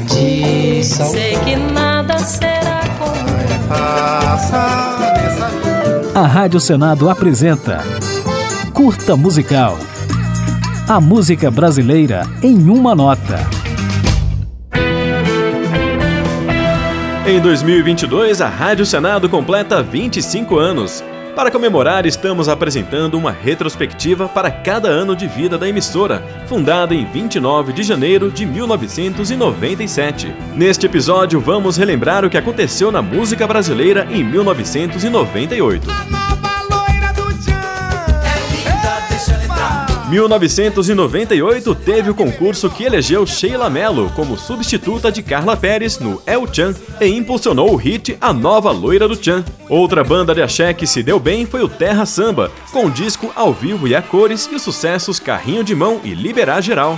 tradição. Sei que nada será como A Rádio Senado apresenta Curta Musical. A música brasileira em uma nota. Em 2022, a Rádio Senado completa 25 anos. Para comemorar, estamos apresentando uma retrospectiva para cada ano de vida da emissora, fundada em 29 de janeiro de 1997. Neste episódio, vamos relembrar o que aconteceu na música brasileira em 1998. 1998 teve o concurso que elegeu Sheila Mello como substituta de Carla Pérez no El Chan e impulsionou o hit A Nova Loira do Chan. Outra banda de axé que se deu bem foi o Terra Samba, com o disco ao vivo e a cores e os sucessos Carrinho de Mão e Liberar Geral.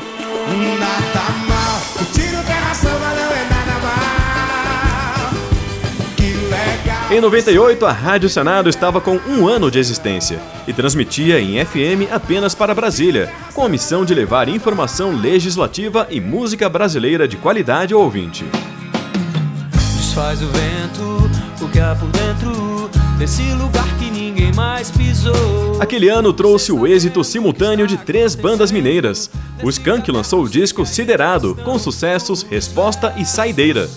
Em 98, a Rádio Senado estava com um ano de existência e transmitia em FM apenas para Brasília, com a missão de levar informação legislativa e música brasileira de qualidade ao ouvinte. Desfaz o vento, o que há por dentro desse lugar que ninguém mais pisou. Aquele ano trouxe o êxito simultâneo de três bandas mineiras. O Skank lançou o disco Siderado, com sucessos Resposta e Saideira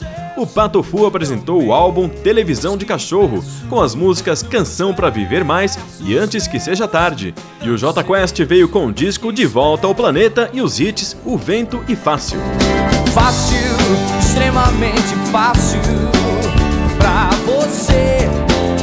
o Pato Fu apresentou o álbum Televisão de Cachorro, com as músicas Canção para Viver Mais e Antes que Seja Tarde. E o J Quest veio com o disco De Volta ao Planeta e os hits O Vento e Fácil. Fácil, extremamente fácil pra você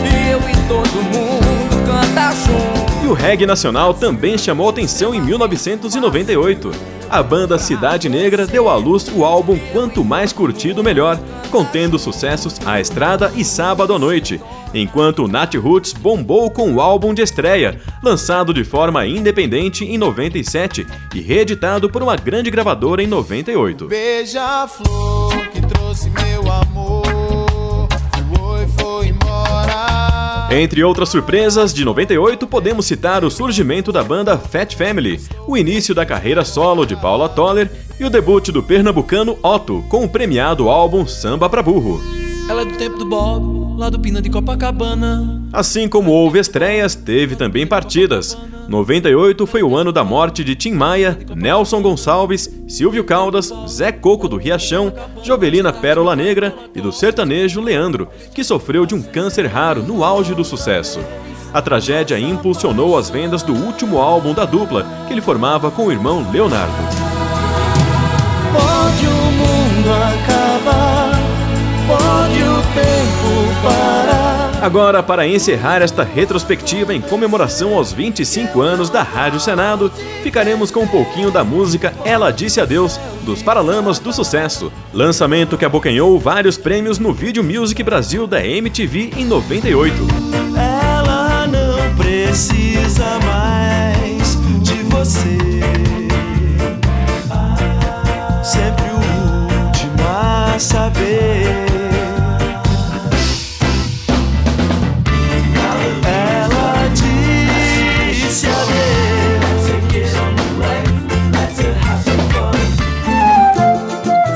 e eu e todo mundo canta junto. E o reggae nacional também chamou atenção em 1998 a banda Cidade Negra deu à luz o álbum Quanto Mais Curtido Melhor, contendo sucessos A Estrada e Sábado à Noite, enquanto Nat Roots bombou com o álbum de estreia, lançado de forma independente em 97 e reeditado por uma grande gravadora em 98. Beija-flor que trouxe meu Entre outras surpresas, de 98 podemos citar o surgimento da banda Fat Family, o início da carreira solo de Paula Toller e o debut do pernambucano Otto com o premiado álbum Samba pra Burro. Ela é do tempo do Bob, lá do Pina de Copacabana. Assim como houve estreias, teve também partidas. 98 foi o ano da morte de Tim Maia, Nelson Gonçalves, Silvio Caldas, Zé Coco do Riachão, Jovelina Pérola Negra e do sertanejo Leandro, que sofreu de um câncer raro no auge do sucesso. A tragédia impulsionou as vendas do último álbum da dupla, que ele formava com o irmão Leonardo. Agora, para encerrar esta retrospectiva em comemoração aos 25 anos da Rádio Senado, ficaremos com um pouquinho da música Ela Disse Adeus, dos Paralamas do Sucesso, lançamento que abocanhou vários prêmios no Video Music Brasil da MTV em 98. Ela não precisa mais de você. Sempre o último a saber.